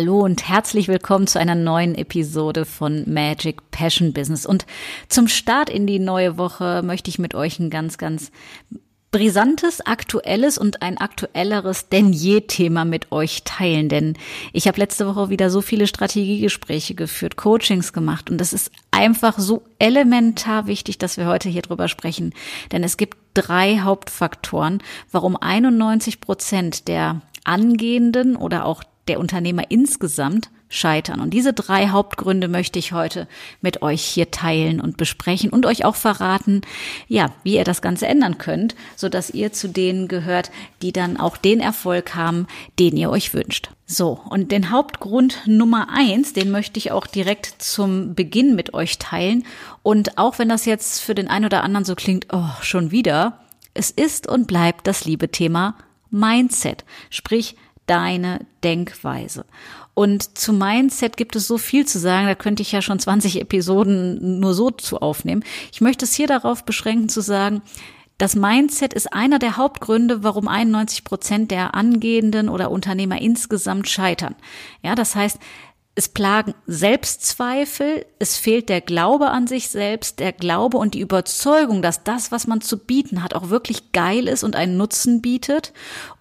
Hallo und herzlich willkommen zu einer neuen Episode von Magic Passion Business. Und zum Start in die neue Woche möchte ich mit euch ein ganz, ganz brisantes, aktuelles und ein aktuelleres denn je Thema mit euch teilen. Denn ich habe letzte Woche wieder so viele Strategiegespräche geführt, Coachings gemacht und das ist einfach so elementar wichtig, dass wir heute hier drüber sprechen. Denn es gibt drei Hauptfaktoren, warum 91 Prozent der angehenden oder auch der Unternehmer insgesamt scheitern. Und diese drei Hauptgründe möchte ich heute mit euch hier teilen und besprechen und euch auch verraten, ja, wie ihr das Ganze ändern könnt, so dass ihr zu denen gehört, die dann auch den Erfolg haben, den ihr euch wünscht. So. Und den Hauptgrund Nummer eins, den möchte ich auch direkt zum Beginn mit euch teilen. Und auch wenn das jetzt für den einen oder anderen so klingt, oh, schon wieder, es ist und bleibt das liebe Thema Mindset. Sprich, deine Denkweise. Und zu Mindset gibt es so viel zu sagen, da könnte ich ja schon 20 Episoden nur so zu aufnehmen. Ich möchte es hier darauf beschränken zu sagen, das Mindset ist einer der Hauptgründe, warum 91 Prozent der Angehenden oder Unternehmer insgesamt scheitern. Ja, das heißt, es plagen Selbstzweifel, es fehlt der Glaube an sich selbst, der Glaube und die Überzeugung, dass das, was man zu bieten hat, auch wirklich geil ist und einen Nutzen bietet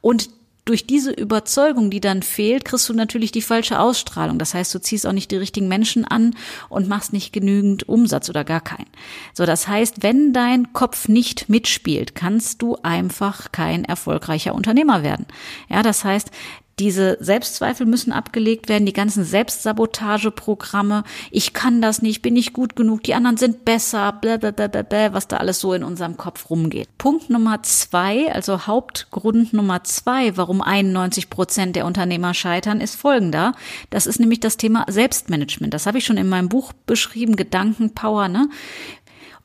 und durch diese Überzeugung, die dann fehlt, kriegst du natürlich die falsche Ausstrahlung. Das heißt, du ziehst auch nicht die richtigen Menschen an und machst nicht genügend Umsatz oder gar keinen. So, das heißt, wenn dein Kopf nicht mitspielt, kannst du einfach kein erfolgreicher Unternehmer werden. Ja, das heißt, diese Selbstzweifel müssen abgelegt werden, die ganzen Selbstsabotageprogramme. Ich kann das nicht, bin nicht gut genug, die anderen sind besser, blablabla, was da alles so in unserem Kopf rumgeht. Punkt Nummer zwei, also Hauptgrund Nummer zwei, warum 91 Prozent der Unternehmer scheitern, ist folgender. Das ist nämlich das Thema Selbstmanagement. Das habe ich schon in meinem Buch beschrieben, Gedankenpower, ne?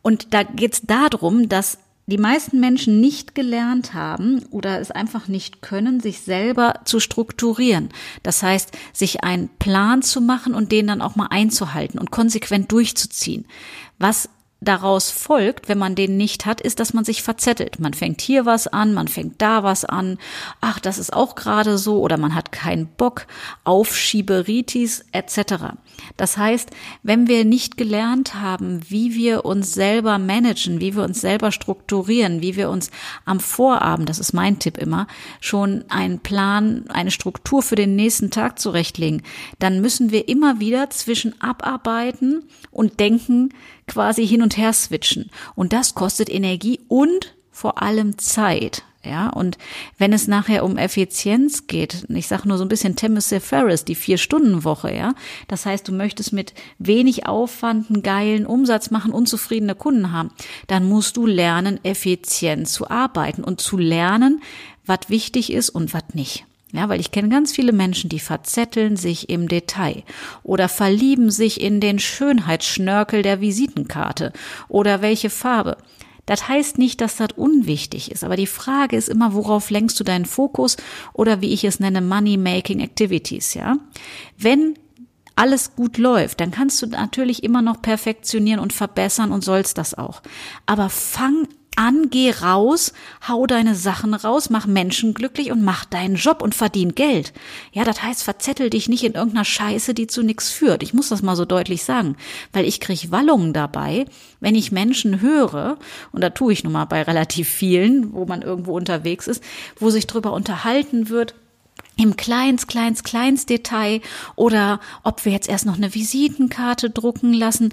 Und da geht es darum, dass die meisten Menschen nicht gelernt haben oder es einfach nicht können, sich selber zu strukturieren. Das heißt, sich einen Plan zu machen und den dann auch mal einzuhalten und konsequent durchzuziehen. Was daraus folgt, wenn man den nicht hat, ist, dass man sich verzettelt. Man fängt hier was an, man fängt da was an. Ach, das ist auch gerade so oder man hat keinen Bock, Aufschieberitis etc. Das heißt, wenn wir nicht gelernt haben, wie wir uns selber managen, wie wir uns selber strukturieren, wie wir uns am Vorabend, das ist mein Tipp immer, schon einen Plan, eine Struktur für den nächsten Tag zurechtlegen, dann müssen wir immer wieder zwischen abarbeiten und denken, quasi hin und her switchen. Und das kostet Energie und vor allem Zeit. Ja, und wenn es nachher um Effizienz geht, ich sage nur so ein bisschen Timothy Ferris, die Vier-Stunden-Woche, ja. Das heißt, du möchtest mit wenig Aufwand einen geilen Umsatz machen, unzufriedene Kunden haben, dann musst du lernen, effizient zu arbeiten und zu lernen, was wichtig ist und was nicht. Ja, weil ich kenne ganz viele Menschen, die verzetteln sich im Detail oder verlieben sich in den Schönheitsschnörkel der Visitenkarte oder welche Farbe. Das heißt nicht, dass das unwichtig ist, aber die Frage ist immer, worauf lenkst du deinen Fokus oder wie ich es nenne, Money-Making Activities, ja? Wenn alles gut läuft, dann kannst du natürlich immer noch perfektionieren und verbessern und sollst das auch. Aber fang an, geh raus, hau deine Sachen raus, mach Menschen glücklich und mach deinen Job und verdien Geld. Ja, das heißt, verzettel dich nicht in irgendeiner Scheiße, die zu nichts führt. Ich muss das mal so deutlich sagen, weil ich krieg Wallungen dabei, wenn ich Menschen höre, und da tue ich nun mal bei relativ vielen, wo man irgendwo unterwegs ist, wo sich drüber unterhalten wird, im kleins, kleins, kleins Detail oder ob wir jetzt erst noch eine Visitenkarte drucken lassen.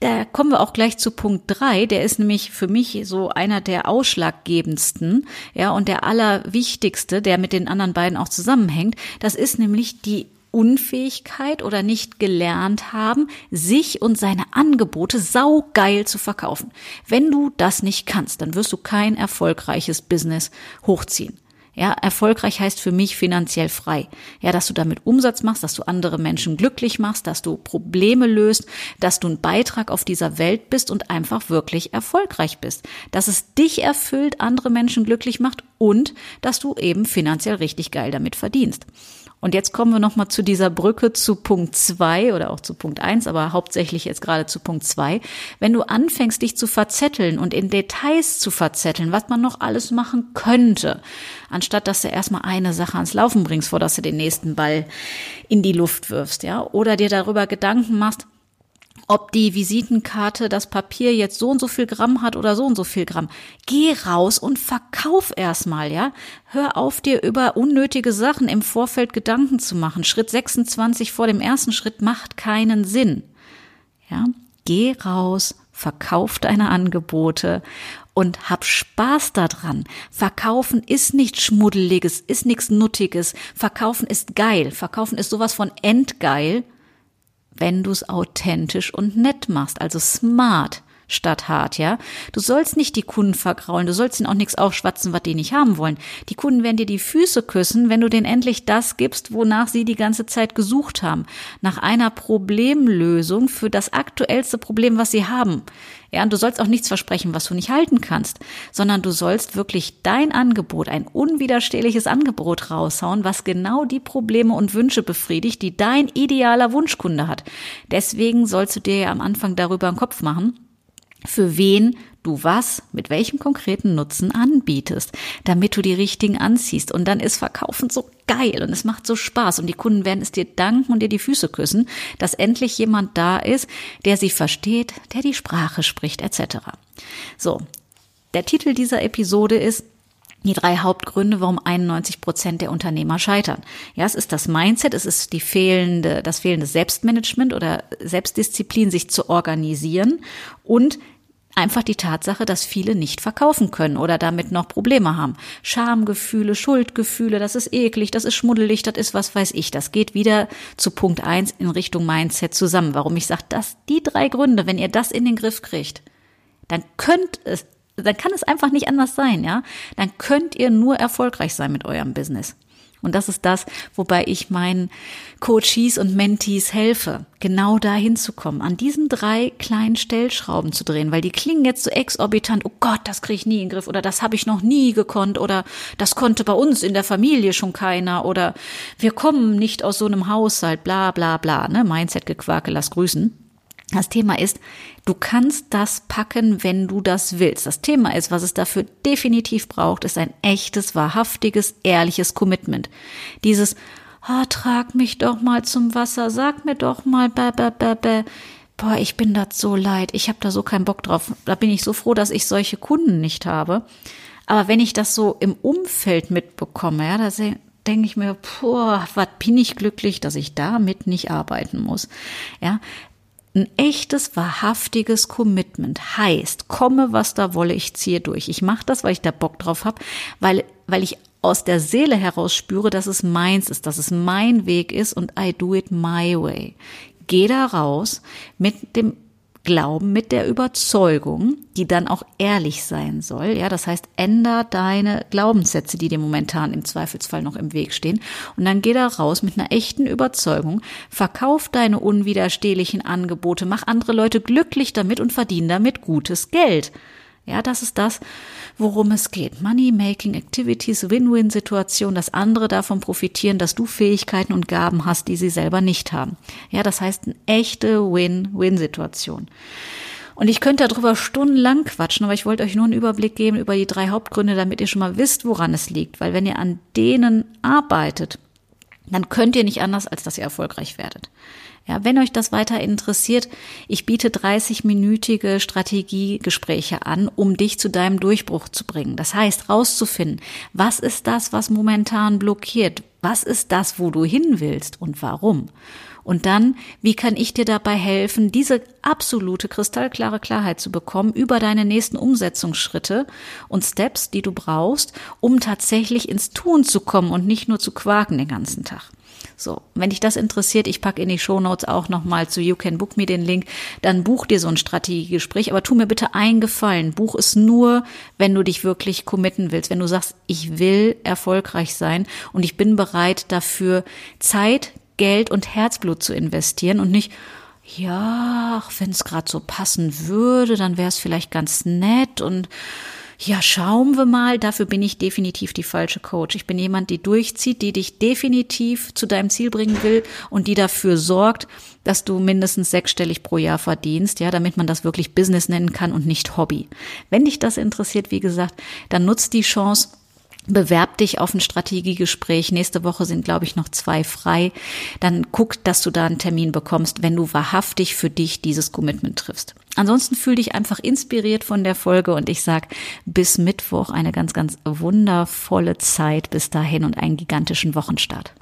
Da kommen wir auch gleich zu Punkt drei. Der ist nämlich für mich so einer der ausschlaggebendsten, ja, und der allerwichtigste, der mit den anderen beiden auch zusammenhängt. Das ist nämlich die Unfähigkeit oder nicht gelernt haben, sich und seine Angebote saugeil zu verkaufen. Wenn du das nicht kannst, dann wirst du kein erfolgreiches Business hochziehen. Ja, erfolgreich heißt für mich finanziell frei. Ja, dass du damit Umsatz machst, dass du andere Menschen glücklich machst, dass du Probleme löst, dass du ein Beitrag auf dieser Welt bist und einfach wirklich erfolgreich bist. Dass es dich erfüllt, andere Menschen glücklich macht und dass du eben finanziell richtig geil damit verdienst. Und jetzt kommen wir nochmal zu dieser Brücke zu Punkt zwei oder auch zu Punkt eins, aber hauptsächlich jetzt gerade zu Punkt zwei. Wenn du anfängst, dich zu verzetteln und in Details zu verzetteln, was man noch alles machen könnte, anstatt dass du erstmal eine Sache ans Laufen bringst, vor dass du den nächsten Ball in die Luft wirfst, ja, oder dir darüber Gedanken machst, ob die Visitenkarte das Papier jetzt so und so viel Gramm hat oder so und so viel Gramm. Geh raus und verkauf erstmal, ja. Hör auf, dir über unnötige Sachen im Vorfeld Gedanken zu machen. Schritt 26 vor dem ersten Schritt macht keinen Sinn. Ja. Geh raus, verkauf deine Angebote und hab Spaß daran. Verkaufen ist nichts Schmuddeliges, ist nichts Nuttiges. Verkaufen ist geil. Verkaufen ist sowas von endgeil wenn du es authentisch und nett machst, also smart statt hart, ja. Du sollst nicht die Kunden vergraulen, du sollst ihnen auch nichts aufschwatzen, was die nicht haben wollen. Die Kunden werden dir die Füße küssen, wenn du denen endlich das gibst, wonach sie die ganze Zeit gesucht haben. Nach einer Problemlösung für das aktuellste Problem, was sie haben. Ja, und du sollst auch nichts versprechen, was du nicht halten kannst, sondern du sollst wirklich dein Angebot, ein unwiderstehliches Angebot raushauen, was genau die Probleme und Wünsche befriedigt, die dein idealer Wunschkunde hat. Deswegen sollst du dir ja am Anfang darüber einen Kopf machen, für wen du was mit welchem konkreten Nutzen anbietest, damit du die richtigen anziehst. Und dann ist Verkaufen so geil und es macht so Spaß und die Kunden werden es dir danken und dir die Füße küssen, dass endlich jemand da ist, der sie versteht, der die Sprache spricht, etc. So, der Titel dieser Episode ist die drei Hauptgründe, warum 91 Prozent der Unternehmer scheitern. Ja, es ist das Mindset, es ist die fehlende, das fehlende Selbstmanagement oder Selbstdisziplin, sich zu organisieren und einfach die Tatsache, dass viele nicht verkaufen können oder damit noch Probleme haben. Schamgefühle, Schuldgefühle, das ist eklig, das ist schmuddelig, das ist was weiß ich. Das geht wieder zu Punkt eins in Richtung Mindset zusammen. Warum ich sage, dass die drei Gründe, wenn ihr das in den Griff kriegt, dann könnt es, dann kann es einfach nicht anders sein, ja? Dann könnt ihr nur erfolgreich sein mit eurem Business. Und das ist das, wobei ich meinen Coaches und Mentees helfe, genau da hinzukommen, an diesen drei kleinen Stellschrauben zu drehen, weil die klingen jetzt so exorbitant, oh Gott, das kriege ich nie in den Griff oder das habe ich noch nie gekonnt oder das konnte bei uns in der Familie schon keiner oder wir kommen nicht aus so einem Haushalt, bla bla bla, ne? Mindset-Gequake, lass grüßen. Das Thema ist, du kannst das packen, wenn du das willst. Das Thema ist, was es dafür definitiv braucht, ist ein echtes, wahrhaftiges, ehrliches Commitment. Dieses, oh, trag mich doch mal zum Wasser, sag mir doch mal, bäh, bäh, bäh, bäh. boah, ich bin das so leid, ich habe da so keinen Bock drauf. Da bin ich so froh, dass ich solche Kunden nicht habe. Aber wenn ich das so im Umfeld mitbekomme, ja, da denke ich mir, boah, was bin ich glücklich, dass ich damit nicht arbeiten muss. Ja, ein echtes, wahrhaftiges Commitment heißt, komme, was da wolle, ich ziehe durch. Ich mache das, weil ich da Bock drauf habe, weil, weil ich aus der Seele heraus spüre, dass es meins ist, dass es mein Weg ist und I do it my way. Geh da raus mit dem Glauben, mit der Überzeugung, die dann auch ehrlich sein soll. Ja, das heißt, änder deine Glaubenssätze, die dir momentan im Zweifelsfall noch im Weg stehen. Und dann geh da raus mit einer echten Überzeugung, verkauf deine unwiderstehlichen Angebote, mach andere Leute glücklich damit und verdien damit gutes Geld. Ja, das ist das, worum es geht. Money-Making Activities, Win-Win-Situation, dass andere davon profitieren, dass du Fähigkeiten und Gaben hast, die sie selber nicht haben. Ja, das heißt eine echte Win-Win-Situation. Und ich könnte darüber stundenlang quatschen, aber ich wollte euch nur einen Überblick geben über die drei Hauptgründe, damit ihr schon mal wisst, woran es liegt. Weil wenn ihr an denen arbeitet, dann könnt ihr nicht anders, als dass ihr erfolgreich werdet. Ja, wenn euch das weiter interessiert, ich biete 30-minütige Strategiegespräche an, um dich zu deinem Durchbruch zu bringen. Das heißt, rauszufinden, was ist das, was momentan blockiert? Was ist das, wo du hin willst und warum? Und dann, wie kann ich dir dabei helfen, diese absolute kristallklare Klarheit zu bekommen über deine nächsten Umsetzungsschritte und Steps, die du brauchst, um tatsächlich ins Tun zu kommen und nicht nur zu quaken den ganzen Tag. So, wenn dich das interessiert, ich packe in die Show Notes auch nochmal zu You Can Book Me den Link, dann buch dir so ein Strategiegespräch, aber tu mir bitte einen Gefallen. Buch es nur, wenn du dich wirklich committen willst, wenn du sagst, ich will erfolgreich sein und ich bin bereit dafür Zeit, Geld und Herzblut zu investieren und nicht, ja, wenn es gerade so passen würde, dann wäre es vielleicht ganz nett und ja, schauen wir mal, dafür bin ich definitiv die falsche Coach. Ich bin jemand, die durchzieht, die dich definitiv zu deinem Ziel bringen will und die dafür sorgt, dass du mindestens sechsstellig pro Jahr verdienst, ja, damit man das wirklich Business nennen kann und nicht Hobby. Wenn dich das interessiert, wie gesagt, dann nutzt die Chance Bewerb dich auf ein Strategiegespräch. Nächste Woche sind, glaube ich, noch zwei frei. Dann guck, dass du da einen Termin bekommst, wenn du wahrhaftig für dich dieses Commitment triffst. Ansonsten fühl dich einfach inspiriert von der Folge und ich sag bis Mittwoch eine ganz, ganz wundervolle Zeit bis dahin und einen gigantischen Wochenstart.